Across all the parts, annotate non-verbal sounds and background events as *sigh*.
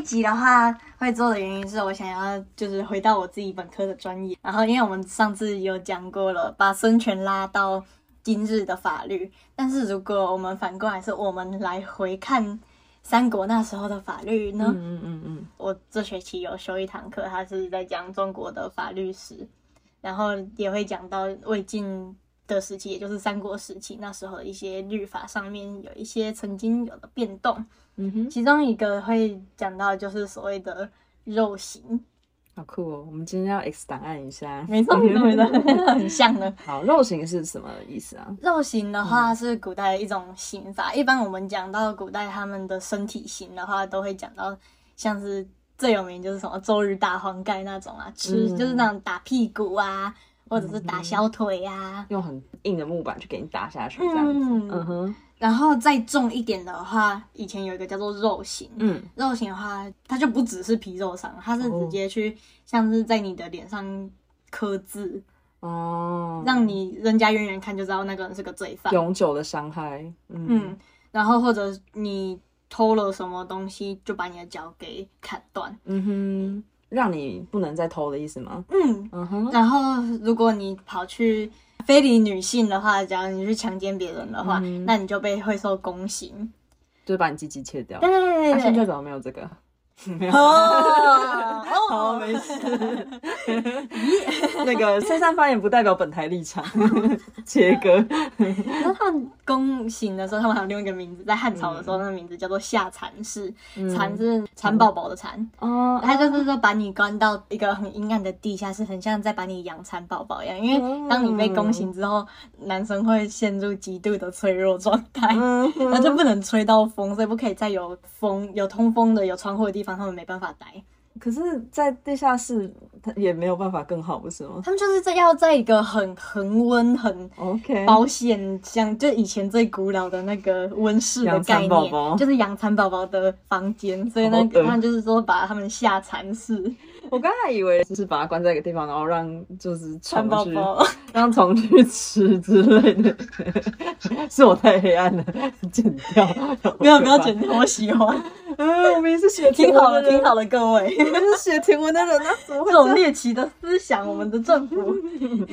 一集的话会做的原因是我想要就是回到我自己本科的专业，然后因为我们上次有讲过了，把孙权拉到今日的法律，但是如果我们反过来是我们来回看三国那时候的法律呢？嗯嗯嗯嗯，我这学期有修一堂课，他是在讲中国的法律史，然后也会讲到魏晋的时期，也就是三国时期那时候的一些律法上面有一些曾经有的变动。嗯哼，其中一个会讲到就是所谓的肉刑，好酷哦！我们今天要 X 档案一下。没错没错 *laughs* 很像的。*laughs* 好，肉刑是什么意思啊？肉刑的话是古代的一种刑法，一般我们讲到古代他们的身体刑的话，都会讲到像是最有名就是什么周日打黄盖那种啊，吃、嗯就是那种打屁股啊，或者是打小腿啊。用很硬的木板去给你打下去，这样子。嗯嗯，哼，然后再重一点的话，以前有一个叫做肉刑，嗯，肉刑的话，它就不只是皮肉伤，它是直接去像是在你的脸上刻字，哦，让你人家远远看就知道那个人是个罪犯。永久的伤害。嗯嗯，然后或者你偷了什么东西，就把你的脚给砍断。嗯哼，让你不能再偷的意思吗？嗯，嗯哼，然后如果你跑去非礼女性的话，假如你去强奸别人的话，嗯那你就被会受宫刑。就是把你鸡鸡切掉。对对对那现在。怎么没有这个？哦好，哦，没事。那个深山发言不代表本台立场，*laughs* 切割。那他们宫刑的时候，他们还有另外一个名字，在汉朝的时候，那个名字叫做下蚕室，蚕是蚕宝宝的蚕。哦，他就是说把你关到一个很阴暗的地下室，很像在把你养蚕宝宝一样。因为当你被宫刑之后，男生会陷入极度的脆弱状态，嗯哼那就不能吹到风，所以不可以再有风、有通风的、有窗户的地方，他们没办法待。可是，在地下室，它也没有办法更好，不是吗他们就是在要在一个很恒温、很？OK，保险，像就以前最古老的那个温室的概念，就是养蚕宝宝的房间，所以那他们就是说把他们下蚕室，我刚才以为是把它关在一个地方，然后让就是 *laughs* 蚕宝宝。*laughs* 让虫去吃之类的，*laughs* 是我太黑暗了，剪掉。不要不要剪掉，我喜欢，嗯，*laughs* 我们也是写挺好的，的，挺好的，各位。我们是写甜文的人啊，怎么会这种猎奇的思想，我们的政府 *laughs*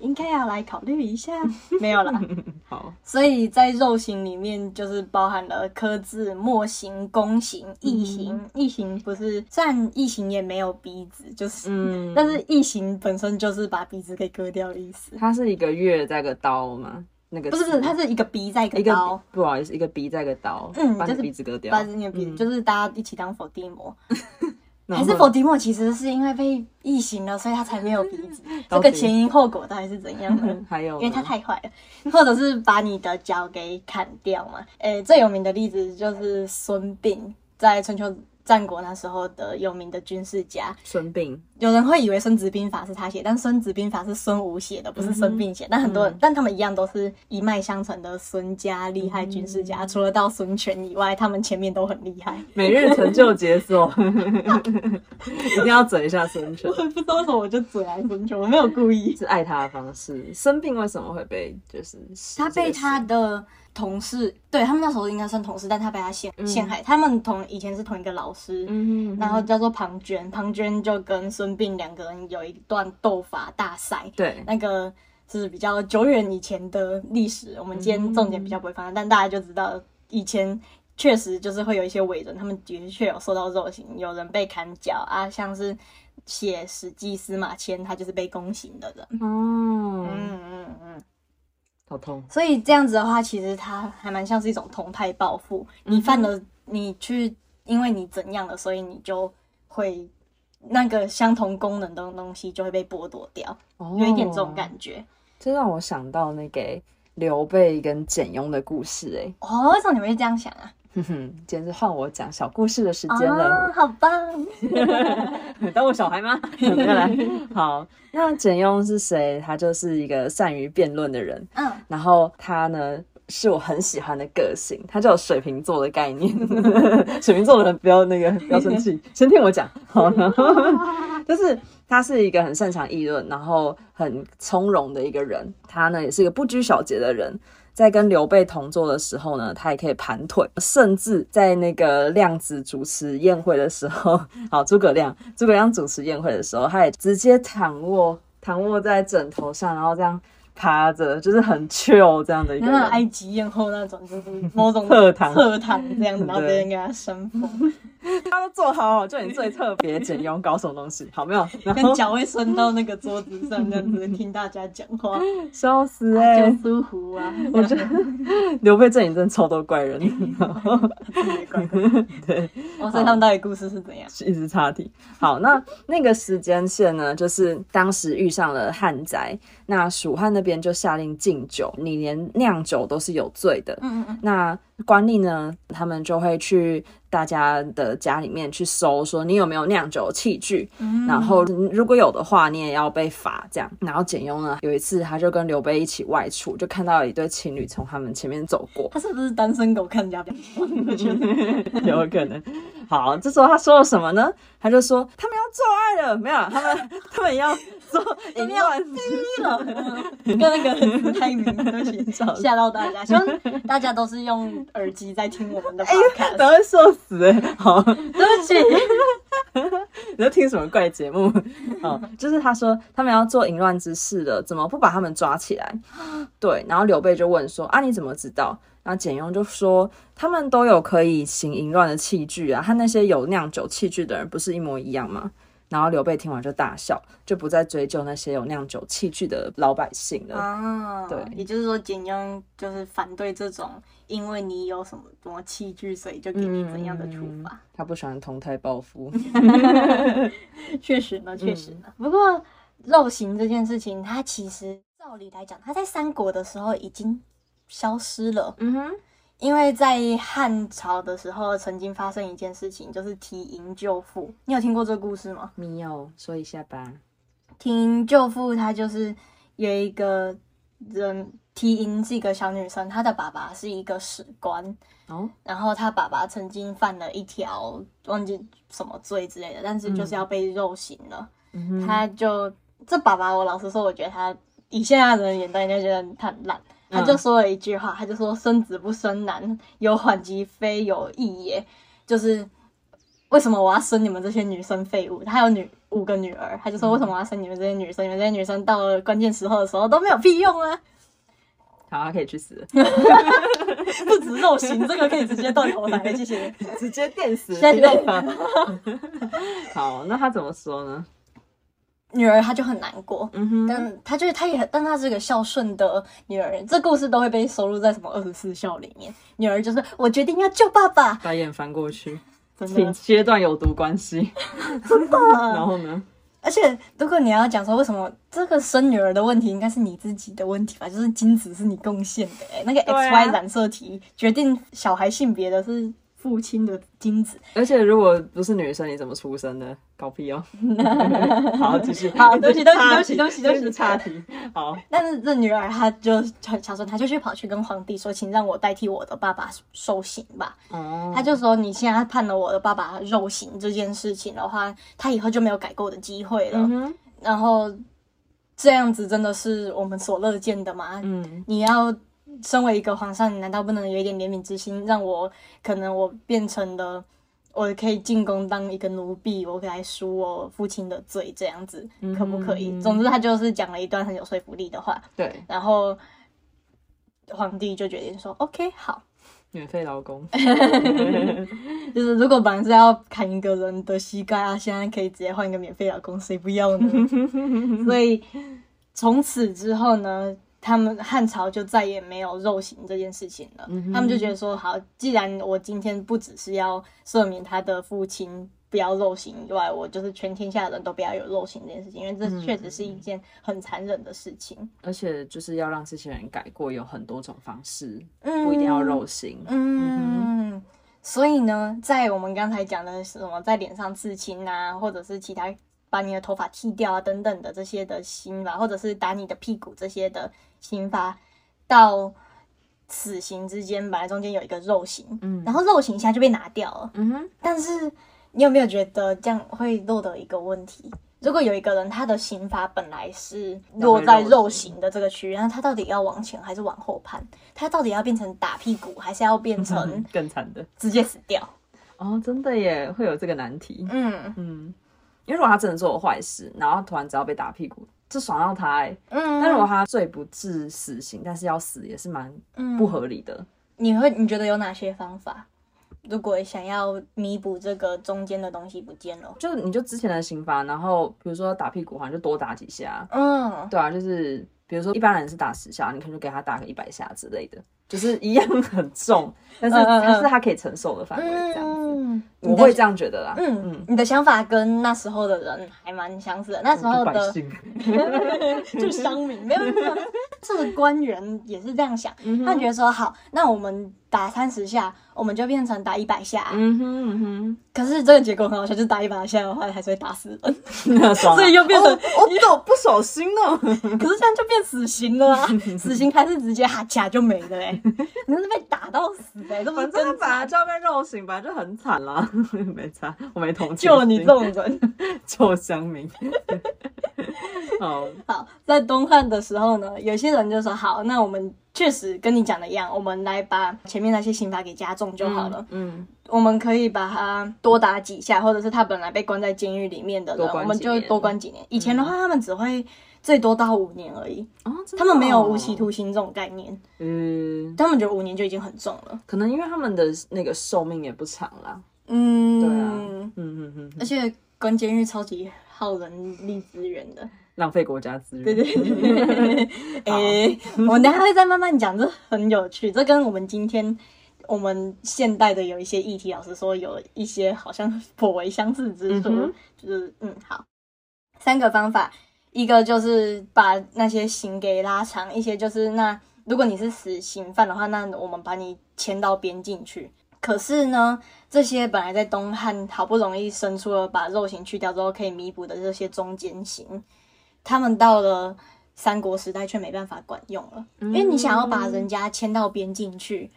应该要来考虑一下。没有啦，*laughs* 好，所以在肉刑里面就是包含了刻字、墨刑、弓刑、异形。异形不是，虽然异形也没有鼻子，就是，嗯，但是异形本身就是把鼻子给割掉的意思。它是一个月再个刀吗？那个不是不是，它是一个鼻再一个刀，不好意思，一个鼻再一个刀，嗯就是鼻子割掉，把你的鼻子，嗯就是大家一起当伏地魔。*laughs* 还是伏地魔其实是因为被异形了，所以他才没有鼻子。*laughs* 这个前因后果到底是怎样的？*laughs* 还有，因为他太坏了，或者是把你的脚给砍掉嘛。诶、最有名的例子就是孙膑，在春秋战国那时候的有名的军事家。孙膑，有人会以为《孙子兵法》是他写，但《孙子兵法》是孙武写的，不是孙膑写。但很多人，但他们一样都是一脉相承的孙家厉害军事家。除了到孙权以外，他们前面都很厉害。*laughs* 每日成就解锁，*laughs* 一定要整一下孙权，我也不知道为什么我就嘴来孙权，我没有故意。是爱他的方式。生病为什么会被就是他被他的同事，对他们那时候应该算同事，但他被他陷陷害。他们同以前是同一个老师，嗯，然后叫做庞涓，庞涓就跟孙膑两个人有一段斗法大赛，对，那个是比较久远以前的历史，我们今天重点比较不会放，但大家就知道以前。确实就是会有一些伟人，他们的确有受到肉刑，有人被砍脚啊，像是写《史记》司马迁，他就是被宫刑的人。哦，嗯嗯嗯。好痛，所以这样子的话，其实它还蛮像是一种同态报复。你犯了，你去，因为你怎样了，所以你就会那个相同功能的东西就会被剥夺掉，有一点这种感觉。这让我想到那个刘备跟简雍的故事、哎，哦，为什么你们会这样想啊？哼哼，今天是换我讲小故事的时间了。哦，好棒！*laughs* 当我小孩吗？*laughs* 没有来。好，那简雍是谁？他就是一个善于辩论的人。嗯，然后他呢，是我很喜欢的个性，他就有水瓶座的概念。*laughs* 水瓶座的人不要那个不要生气，先听我讲。好，然后就是他是一个很擅长议论，然后很从容的一个人。他呢也是一个不拘小节的人。在跟刘备同坐的时候呢，他也可以盘腿，甚至在那个亮子主持宴会的时候，*laughs* 好，诸葛亮，诸葛亮主持宴会的时候，他也直接躺卧，躺卧在枕头上，然后这样。趴着就是很 chill 这样的一个埃及艳后那种，就是某种 *laughs* 侧躺侧躺这样子，*laughs* 然后别人给他扇风，*laughs* 他都做好好，就你最特别简用搞什么东西，*laughs* 好没有？然跟后脚会伸到那个桌子上这样子听大家讲话，笑死哎、就舒服啊。我觉得 *laughs* 刘备阵营真的超多怪人，对，哇，所以他们到底故事是怎样？一直岔题。好，那那个时间线呢，就是当时遇上了旱灾，那蜀汉那边就下令禁酒，你连酿酒都是有罪的。嗯嗯那官吏呢，他们就会去大家的家里面去搜，说你有没有酿酒器具，嗯然后如果有的话，你也要被罚这样。然后简雍呢，有一次他就跟刘备一起外出，就看到一对情侣从他们前面走过，他是不是单身狗看人家 *laughs* 有可能。好，这时候他说了什么呢？他就说他们要做爱了，没有，*laughs* 他们他们要做淫乱。了，跟那个太明，对不起，吓到大家。希望大家都是用耳机在听我们的 podcast。等会受死哎、好，对不起，*laughs* 你在听什么怪节目？哦，就是他说他们要做淫乱之事了，怎么不把他们抓起来？对，然后刘备就问说啊，你怎么知道？然后简雍就说他们都有可以行淫乱的器具啊，和那些有酿酒器具的人不是一模一样吗？然后刘备听完就大笑，就不再追究那些有酿酒器具的老百姓了。啊，对也就是说，简雍就是反对这种，因为你有什么什么器具，所以就给你怎样的处罚。他不喜欢同态报复。*laughs* 确实呢，确实呢。不过肉刑这件事情，它其实照理来讲，它在三国的时候已经消失了。嗯哼，因为在汉朝的时候，曾经发生一件事情，就是提营救父。你有听过这个故事吗？没有说一下吧。提营救父，他就是有一个人，提营是一个小女生，她的爸爸是一个史官，哦，然后她爸爸曾经犯了一条忘记什么罪之类的，但是就是要被肉刑了。嗯哼，他就这爸爸，我老实说，我觉得他以现在的眼光，就觉得他很烂。他就说了一句话，他就说：“生子不生男，有缓急非有意也。”就是为什么我要生你们这些女生废物？他有女五个女儿，他就说：“为什么我要生你们这些女生？你们这些女生到了关键时候的时候都没有屁用啊！好，他可以去死了，*laughs* 不止肉刑，这个可以直接断头台，谢谢。*laughs* 直接电死。现在 *laughs* 好，那他怎么说呢？女儿她就很难过，嗯哼，但她就是她也，但她是个孝顺的女儿。这故事都会被收录在什么二十四孝里面。女儿就是我决定要救爸爸，把眼翻过去，真请的切断有毒关系。*laughs* 真的。*laughs* 然后呢？而且如果你要讲说为什么这个生女儿的问题应该是你自己的问题吧，就是精子是你贡献的、欸，那个对啊 X Y 染色体决定小孩性别的是父亲的精子。而且如果不是女生，你怎么出生呢？搞屁哦！*laughs* 好，继续。好对不起对不起岔对不起对不起对不起这是岔题。好，但是这女儿她就很孝顺，她就去跑去跟皇帝说，请让我代替我的爸爸受刑吧。哦，她就说：“你现在判了我的爸爸肉刑这件事情的话，他以后就没有改过的机会了。嗯哼，然后这样子真的是我们所乐见的吗？嗯，你要身为一个皇上，你难道不能有一点怜悯之心，让我可能我变成了我可以进宫当一个奴婢，我可以来赎我父亲的罪，这样子可不可以？嗯总之，他就是讲了一段很有说服力的话，对，然后皇帝就决定说：‘OK，好。’免费劳工。*laughs* 就是如果本来是要砍一个人的膝盖啊，现在可以直接换一个免费老公，谁不要呢？*laughs* 所以从此之后呢，他们汉朝就再也没有肉刑这件事情了。他们就觉得说，好，既然我今天不只是要赦免他的父亲不要肉刑以外，我就是全天下的人都不要有肉刑这件事情，因为这确实是一件很残忍的事情。而且就是要让这些人改过，有很多种方式，嗯不一定要肉刑。嗯，所以呢，在我们刚才讲的什么在脸上刺青啊，或者是其他把你的头发剃掉啊等等的这些的刑罚，或者是打你的屁股这些的刑罚，到死刑之间，本来中间有一个肉刑，嗯然后肉刑现在就被拿掉了。嗯哼，但是你有没有觉得这样会落得一个问题？如果有一个人他的刑罚本来是落在肉刑的这个区域，那他到底要往前还是往后判？他到底要变成打屁股，还是要变成 *laughs* 更惨的？直接死掉？哦，真的耶，会有这个难题。嗯嗯，因为如果他真的做了坏事，然后突然只要被打屁股，就爽到他哎。嗯，但如果他罪不至死刑，但是要死也是蛮不合理的。你会你觉得有哪些方法？如果想要弥补这个中间的东西不见了，就你就之前的刑罚，然后比如说打屁股，好像就多打几下。嗯，对啊，就是比如说一般人是打十下，你可能就给他打个一百下之类的，就是一样很重，但是但是他可以承受的范围这样子。我会这样觉得啦。嗯嗯，你的想法跟那时候的人还蛮相似的。那时候的 *laughs* 就乡民没有没有，这个官员也是这样想，他觉得说好，那我们。打三十下，我们就变成打一百下。嗯哼嗯哼。可是这个结果很好笑，就是打一百下的话，还是会打死人。所以又变成你怎么不小心呢？可是这样就变死刑了啊！死刑还是直接哈卡就没了嘞。*laughs* 你是被打到死的，*laughs* 这么真本就要被肉刑，本来就很惨啦。*laughs* 没差，我没同情。就你这种人，臭乡民。好好，在东汉的时候呢，有些人就说好，那我们。确实跟你讲的一样，我们来把前面那些刑罚给加重就好了。嗯，我们可以把他多打几下，或者是他本来被关在监狱里面的人，我们就多关几年。以前的话，他们只会最多到五年而已。哦，他们没有无期徒刑这种概念。嗯，他们觉得五年就已经很重了。可能因为他们的那个寿命也不长啦。嗯，对啊，嗯嗯嗯，而且关监狱超级耗人力资源的。浪费国家资源。对对对，哎，*laughs* 我等下会再慢慢讲，这很有趣。这跟我们今天我们现代的有一些议题，老师说有一些好像颇为相似之处。就是嗯，好，三个方法，一个就是把那些刑给拉长一些，就是那如果你是死刑犯的话，那我们把你迁到边境去。可是呢，这些本来在东汉好不容易生出了把肉刑去掉之后可以弥补的这些中间刑。他们到了三国时代却没办法管用了，因为你想要把人家迁到边境去，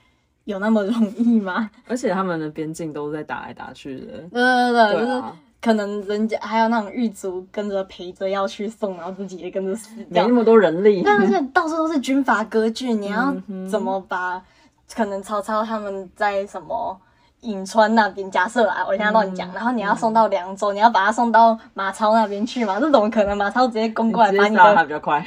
有那么容易吗？而且他们的边境都在打来打去的。对对对，就是可能人家还有那种狱卒跟着陪着要去送，然后自己也跟着死掉，没那么多人力。但是到处都是军阀割据，你要怎么把？可能曹操他们在什么？颍川那边，假设啊，我现在乱讲，然后你要送到凉州，你要把他送到马超那边去嘛？这怎么可能？马超直接攻过来把你的，他比较快，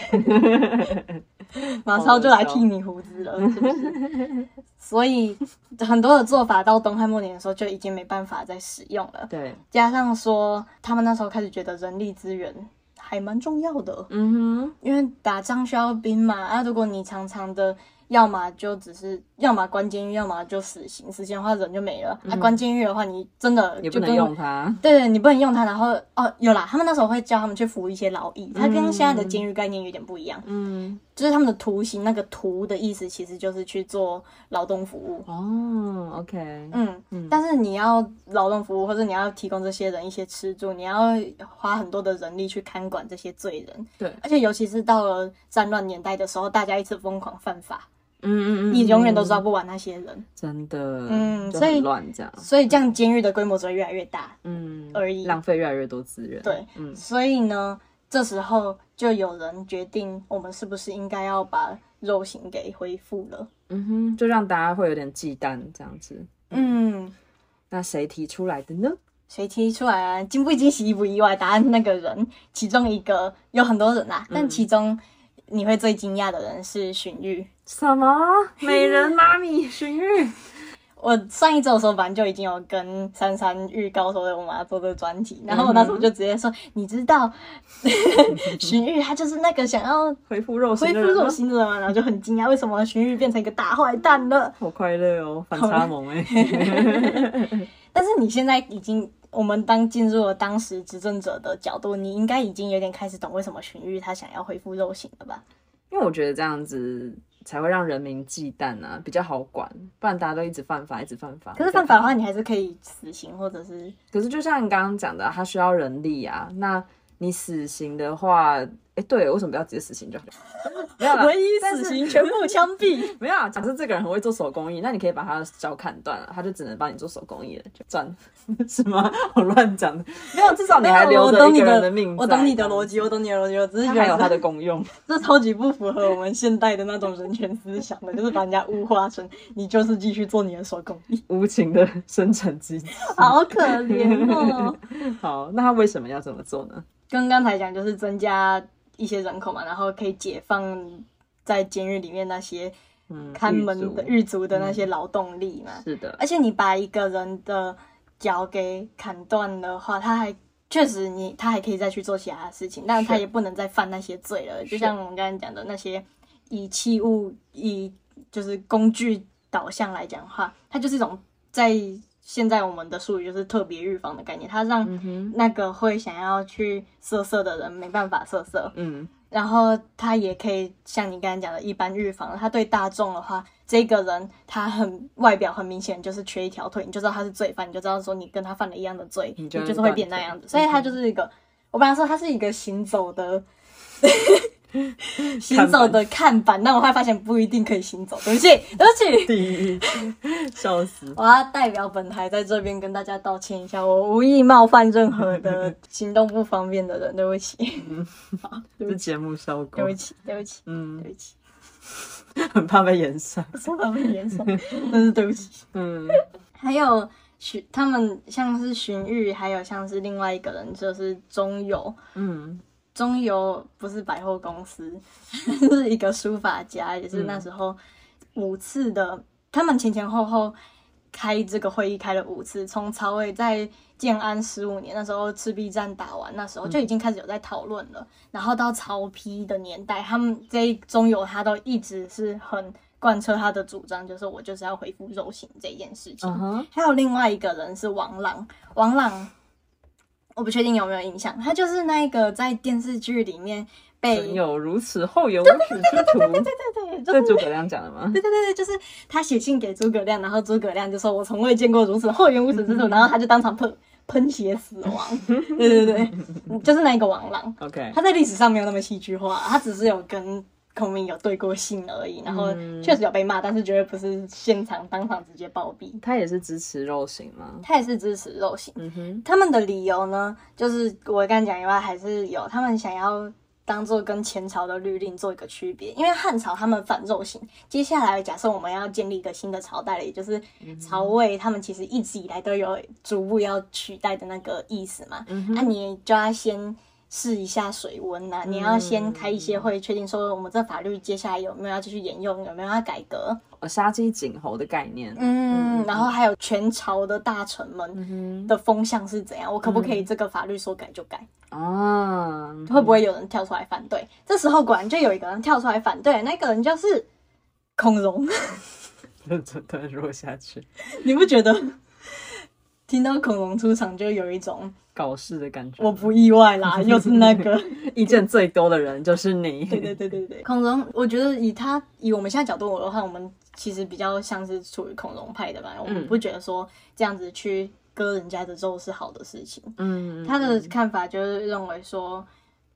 *laughs* 马超就来剃你胡子了，是不是？*laughs* 所以很多的做法到东汉末年的时候就已经没办法再使用了。对，加上说他们那时候开始觉得人力资源还蛮重要的，嗯哼，因为打仗需要兵嘛，啊，如果你常常的。要么就只是，要么关监狱，要么就死刑。死刑的话人就没了。啊，关监狱的话，你真的也不能用它。对，你不能用它。然后哦，有啦，他们那时候会教他们去服一些劳役，它跟现在的监狱概念有点不一样。嗯，就是他们的徒刑，那个徒的意思其实就是去做劳动服务。哦，OK，嗯嗯。但是你要劳动服务，或者你要提供这些人一些吃住，你要花很多的人力去看管这些罪人。对，而且尤其是到了战乱年代的时候，大家一直疯狂犯法。嗯嗯嗯，你永远都抓不完那些人，真的，嗯，所以乱这样，所以这样监狱的规模只会越来越大，嗯，而已，浪费越来越多资源，对，嗯，所以呢，这时候就有人决定，我们是不是应该要把肉刑给恢复了？嗯哼，就让大家会有点忌惮这样子，嗯，那谁提出来的呢？谁提出来啊？惊不惊喜，意不意外？答案那个人，其中一个有很多人啦，但其中。你会最惊讶的人是荀彧，什么 *laughs* 美人妈咪荀彧？我上一周的时候，反正就已经有跟珊珊预告说我们要做这个专题，然后我那时候就直接说，*laughs* 你知道荀彧他就是那个想要恢复肉恢复肉心的人吗？然后就很惊讶，为什么荀彧变成一个大坏蛋了？好快乐哦，反差萌哎！*laughs* 但是你现在已经。我们当进入了当时执政者的角度，你应该已经有点开始懂为什么荀彧他想要恢复肉刑了吧？因为我觉得这样子才会让人民忌惮啊，比较好管，不然大家都一直犯法，一直犯法。可是犯法的话，你还是可以死刑，或者是……可是就像你刚刚讲的，他需要人力啊。那你死刑的话，哎，对，为什么不要直接死刑就好？没有啦，*laughs* 唯一死刑全部枪毙。*laughs* 没有啊。假设这个人很会做手工艺，那你可以把他的脚砍断了，他就只能帮你做手工艺了，就赚，*laughs* 是吗？我乱讲的，没有，至少你还留着一个人命我懂你的逻辑，我懂你的逻辑，我只是它觉得还有它的功用。这超级不符合我们现代的那种人权思想的，就是把人家物化成你就是继续做你的手工艺，无情的生产机器。好可怜哦。好，那他为什么要这么做呢？跟刚才讲就是增加一些人口嘛，然后可以解放在监狱里面那些嗯，看门的狱狱卒的那些劳动力嘛。卒是的，而且你把一个人的脚给砍断的话，他还确实你他还可以再去做其他的事情，但是他也不能再犯那些罪了。就像我们刚才讲的那些以器物以就是工具导向来讲的话，它就是一种在现在我们的术语就是特别预防的概念，它让那个会想要去色色的人没办法色色，嗯，然后他也可以像你刚才讲的一般预防。他对大众的话，这个人他很外表很明显就是缺一条腿，你就知道他是罪犯，你就知道说你跟他犯了一样的罪，你就是会变那样子。所以他就是一个，我本来说他是一个行走的。*laughs* 行走的看板，但我后来发现不一定可以行走。对不起，*laughs* 对不起，笑死。我要代表本台在这边跟大家道歉一下，我无意冒犯任何的行动不方便的人，对不起，*laughs* 是节目效果对不，起，对不起，嗯对，不起。很怕被延上，说他们严重，真是对不起。嗯还有荀，他们像是荀彧，还有像是另外一个人，就是钟繇。嗯中游不是百货公司，*laughs* 是一个书法家，也是那时候五次的，他们前前后后开这个会议开了五次，从曹魏在建安十五年那时候赤壁战打完，那时候就已经开始有在讨论了。然后到曹丕的年代，他们这一中游他都一直是很贯彻他的主张，就是我就是要恢复肉刑这件事情。还有另外一个人是王朗，王朗，我不确定有没有印象，他就是那一个在电视剧里面被曾有如此厚颜无耻之徒，对对，就是这诸葛亮讲的吗？对对对对，就是他写信给诸葛亮，然后诸葛亮就说：“我从未见过如此厚颜无耻之徒。”然后他就当场喷喷血死亡。对对对，就是那个王朗，*laughs* OK，他在历史上没有那么戏剧化，他只是有跟孔明有对过信而已，然后嗯确实有被骂，但是绝对不是现场当场直接暴毙。他也是支持肉刑吗？他也是支持肉刑。嗯哼，他们的理由呢，就是我刚才讲以外，还是有他们想要当做跟前朝的律令做一个区别，因为汉朝他们反肉刑。接下来假设我们要建立一个新的朝代了，也就是曹魏，他们其实一直以来都有逐步要取代的那个意思嘛嗯。那、你就要先。试一下水温呐、你要先开一些会，确定说我们这法律接下来有没有要继续沿用，有没有要改革。呃杀鸡儆猴的概念，嗯，然后还有全朝的大臣们的风向是怎样，我可不可以这个法律说改就改？啊，会不会有人跳出来反对？这时候果然就有一个人跳出来反对，那个人就是孔融。认真的弱下去，你不觉得听到恐龙出场就有一种搞事的感觉。我不意外啦，*laughs* 又是那个。意见最多的人就是你。对对对对对，恐龙，我觉得以他以我们现在角度的话，我们其实比较像是处于恐龙派的吧，我们不觉得说这样子去割人家的肉是好的事情。嗯，他的看法就是认为说，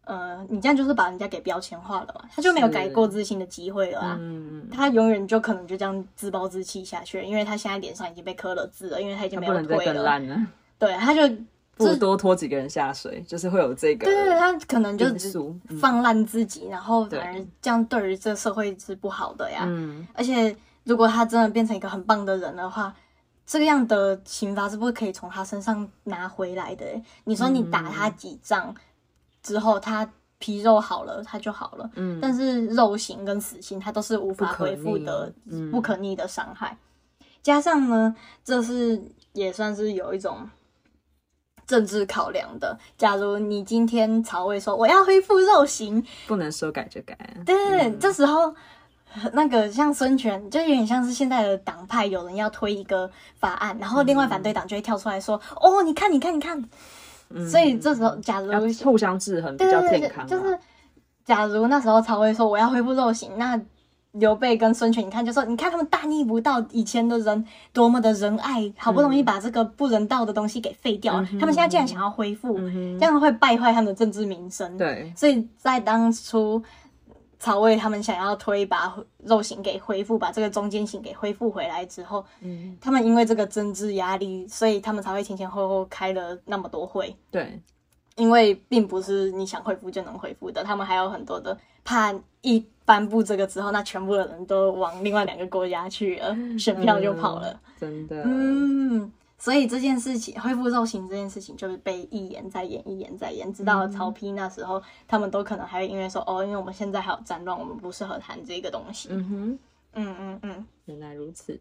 呃，你这样就是把人家给标签化了嘛，他就没有改过自新的机会了啊。嗯，他永远就可能就这样自暴自弃下去，因为他现在脸上已经被刻了字了，因为他已经没有他不能再腿了。更烂了，对，他就 *laughs* 不如多拖几个人下水，就是会有这个对对对，他可能就只因素。嗯放烂自己，然后反而这样对于这社会是不好的呀。嗯，而且如果他真的变成一个很棒的人的话，这样的刑罚是不是可以从他身上拿回来的欸？你说你打他几仗之后，他皮肉好了，他就好了。嗯但是肉刑跟死刑，它都是无法恢复的不可逆的伤害。加上呢，这是也算是有一种政治考量的。假如你今天曹魏说我要恢复肉刑，不能说改就改。对对对，这时候那个像孙权，就有点像是现在的党派，有人要推一个法案，然后另外反对党就会跳出来说：“哦，你看，你看，你看。所以这时候，假如互相制衡比较健康啊。就是假如那时候曹魏说我要恢复肉刑，那刘备跟孙权，你看就说，你看他们大逆不道，以前的人多么的仁爱，好不容易把这个不人道的东西给废掉了，他们现在竟然想要恢复，这样会败坏他们的政治名声。对，所以在当初曹魏他们想要推把肉刑给恢复，把这个中间刑给恢复回来之后，嗯，他们因为这个政治压力，所以他们才会前前后后开了那么多会。对，因为并不是你想恢复就能恢复的，他们还有很多的怕一颁布这个之后，那全部的人都往另外两个国家去了，*laughs* 选票就跑了。真的，嗯，所以这件事情恢复肉刑这件事情，就是被一言再言，一言再言，直到曹丕那时候，他们都可能还会因为说哦，因为我们现在还有战乱，我们不适合谈这个东西。嗯哼，嗯嗯嗯，原来如此。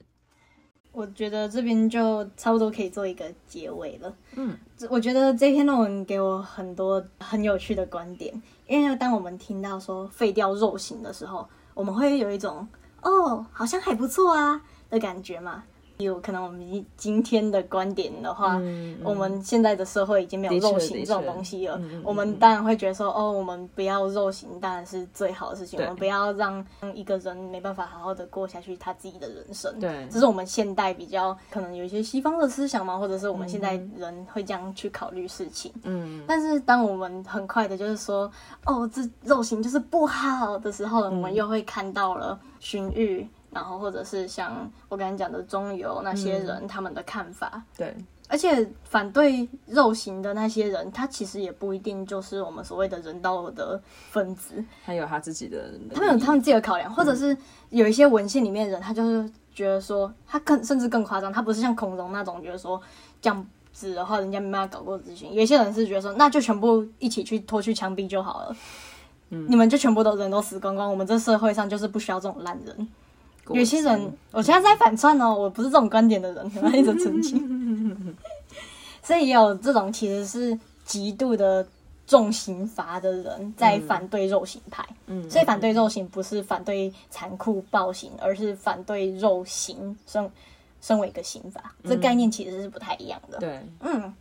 我觉得这边就差不多可以做一个结尾了。嗯，这我觉得这篇论文给我很多很有趣的观点，因为当我们听到说废掉肉刑的时候，我们会有一种哦，好像还不错啊的感觉嘛。有可能我们今今天的观点的话，嗯我们现在的社会已经没有肉刑这种东西了。我们当然会觉得说，哦，我们不要肉刑，当然是最好的事情。我们不要让一个人没办法好好的过下去他自己的人生。对这是我们现代比较可能有一些西方的思想嘛，或者是我们现在嗯人会这样去考虑事情。嗯，但是当我们很快的就是说，哦，这肉刑就是不好的时候，我们又会看到了荀彧，然后或者是像我刚才讲的中游那些人、他们的看法。对，而且反对肉刑的那些人，他其实也不一定就是我们所谓的人道的分子，他有他自己的，他们有他们自己的考量，或者是有一些文献里面的人，他就是觉得说，他更甚至更夸张，他不是像孔融那种觉得说这样子的话，人家没办法搞过咨询。有些人是觉得说，那就全部一起去拖去枪毙就好了，你们就全部都人都死光光，我们这社会上就是不需要这种烂人。有些人，我现在在反串哦，我不是这种观点的人，我要一直澄清。*laughs* 所以也有这种其实是极度的重刑罚的人在反对肉刑派。嗯，所以反对肉刑不是反对残酷暴行，而是反对肉刑身身为一个刑罚，这概念其实是不太一样的。对，嗯，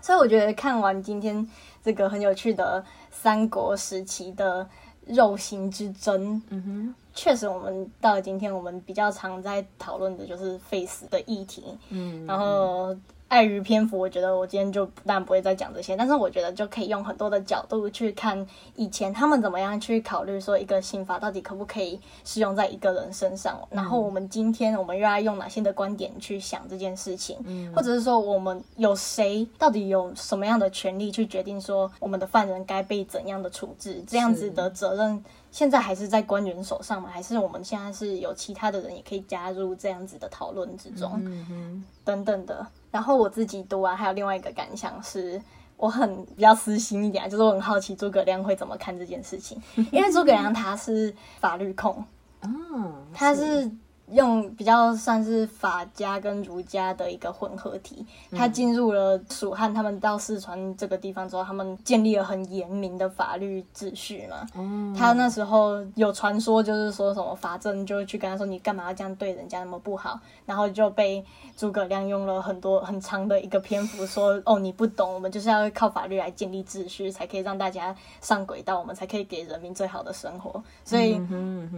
所以我觉得看完今天这个很有趣的三国时期的肉刑之争，嗯哼，确实我们到了今天，我们比较常在讨论的就是 face 的议题，嗯，然后碍于篇幅，我觉得我今天就不但不会再讲这些，但是我觉得就可以用很多的角度去看以前他们怎么样去考虑说一个刑法到底可不可以适用在一个人身上，然后我们今天我们又要用哪些的观点去想这件事情，或者是说我们有谁到底有什么样的权利去决定说我们的犯人该被怎样的处置，这样子的责任。现在还是在官员手上吗？还是我们现在是有其他的人也可以加入这样子的讨论之中？嗯，等等的。然后我自己读完，还有另外一个感想是，我很比较私心一点啊，就是我很好奇诸葛亮会怎么看这件事情，因为诸葛亮他是法律控，嗯，*laughs* 他是用比较算是法家跟儒家的一个混合体。他进入了蜀汉，他们到四川这个地方之后，他们建立了很严明的法律秩序嘛。哦，他那时候有传说，就是说什么法正就去跟他说：“你干嘛要这样对人家那么不好？”然后就被诸葛亮用了很多很长的一个篇幅说：“哦，你不懂，我们就是要靠法律来建立秩序，才可以让大家上轨道，我们才可以给人民最好的生活。”所以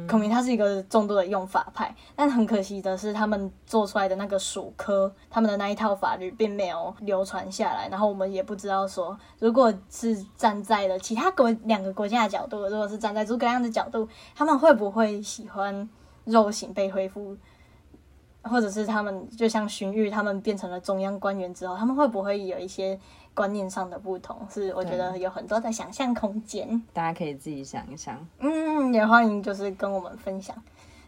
孔明他是一个重度的用法派，但很可惜的是，他们做出来的那个蜀科，他们的那一套法律并没有流传下来，然后我们也不知道说，如果是站在了其他国两个国家的角度，如果是站在诸葛亮的角度，他们会不会喜欢肉刑被恢复？或者是他们就像荀彧，他们变成了中央官员之后，他们会不会有一些观念上的不同？是我觉得有很多的想象空间。大家可以自己想一想。嗯，也欢迎就是跟我们分享。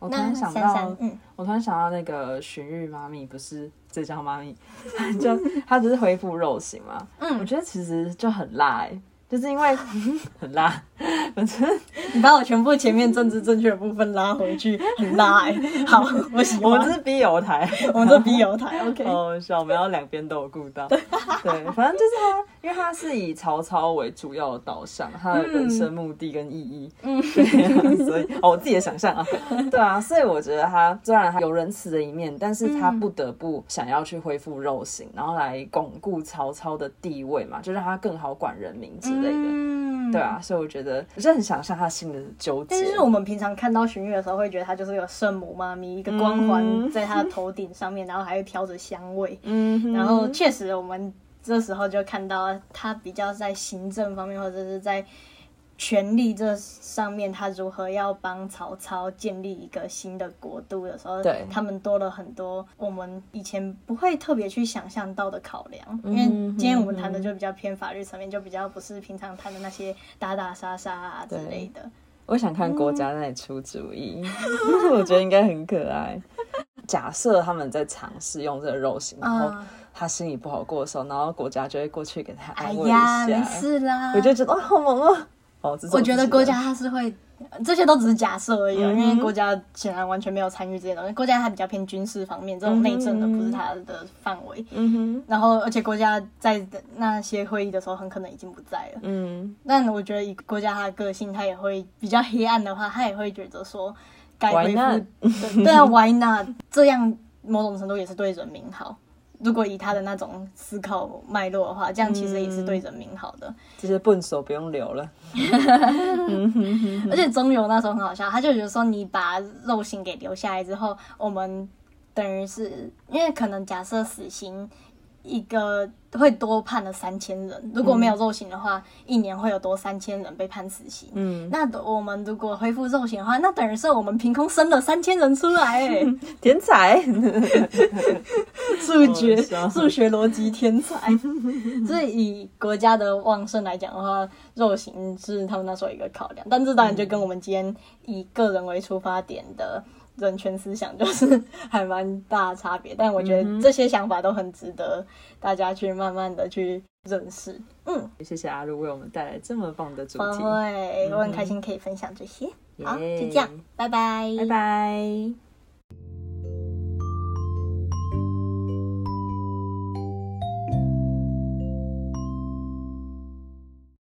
那我突然想到我突然想到那个荀彧妈咪，不是浙江妈咪，*laughs* 就她只是恢复肉型嘛？嗯我觉得其实就很辣哎、就是因为很拉，反正 *laughs* 你把我全部前面政治正确的部分拉回去，很拉哎、好，我喜欢。我们这是 B 油台，我们这笔友台，OK。*laughs* 哦，笑，我们要两边都有顾到。对，反正就是他，因为他是以曹操为主要的导向，他的人生目的跟意义。嗯，*laughs* 对啊，所以哦，我自己的想象啊，对啊，所以我觉得他虽然他有仁慈的一面，但是他不得不想要去恢复肉刑，然后来巩固曹操的地位嘛，就让他更好管人民之类的。嗯嗯对啊，所以我觉得我是很想象他心里的纠结。但是我们平常看到荀彧的时候，会觉得他就是有圣母妈咪一个光环嗯 *laughs* 在他的头顶上面，然后还会飘着香味。嗯，然后确实，我们这时候就看到他比较在行政方面，或者是在权力这上面，他如何要帮曹操建立一个新的国度的时候，对他们多了很多我们以前不会特别去想象到的考量。因为嗯今天我们谈的就比较偏法律层面，就比较不是平常谈的那些打打杀杀啊之类的。我想看国家在那里出主意，*laughs* 我觉得应该很可爱。假设他们在尝试用这个肉刑，然后啊，他心里不好过的时候，然后国家就会过去给他哎安慰一呀，没。事啦。我就觉得哦，好萌哦。我觉得国家他是会，这些都只是假设而已因为国家显然完全没有参与这些东西。国家它比较偏军事方面，这种内政的不是他的范围。嗯哼，然后，而且国家在那些会议的时候，很可能已经不在了。嗯，但我觉得以国家他的个性，他也会比较黑暗的话，他也会觉得说该恢复。对对啊，Why not？这样某种程度也是对人民好。如果以他的那种思考脉络的话，这样其实也是对人民好的。这些笨手不用留了。*laughs* 而且中游那时候很好笑，他就觉得说，你把肉刑给留下来之后，我们等于是因为可能假设死刑一个会多判了三千人，如果没有肉刑的话，一年会有多三千人被判死刑。嗯，那我们如果恢复肉刑的话，那等于是我们凭空生了三千人出来，哎，*laughs* 天才。*laughs* 数学数学逻辑天才。所以以国家的旺盛来讲的话，肉刑是他们那时候一个考量，但这当然就跟我们今天以个人为出发点的。人权思想就是 *laughs* 还蛮大差别，但我觉得这些想法都很值得大家去慢慢的去认识。嗯，谢谢阿露为我们带来这么棒的主不题，对，我很开心可以分享这些。好，就这样，拜拜，拜拜。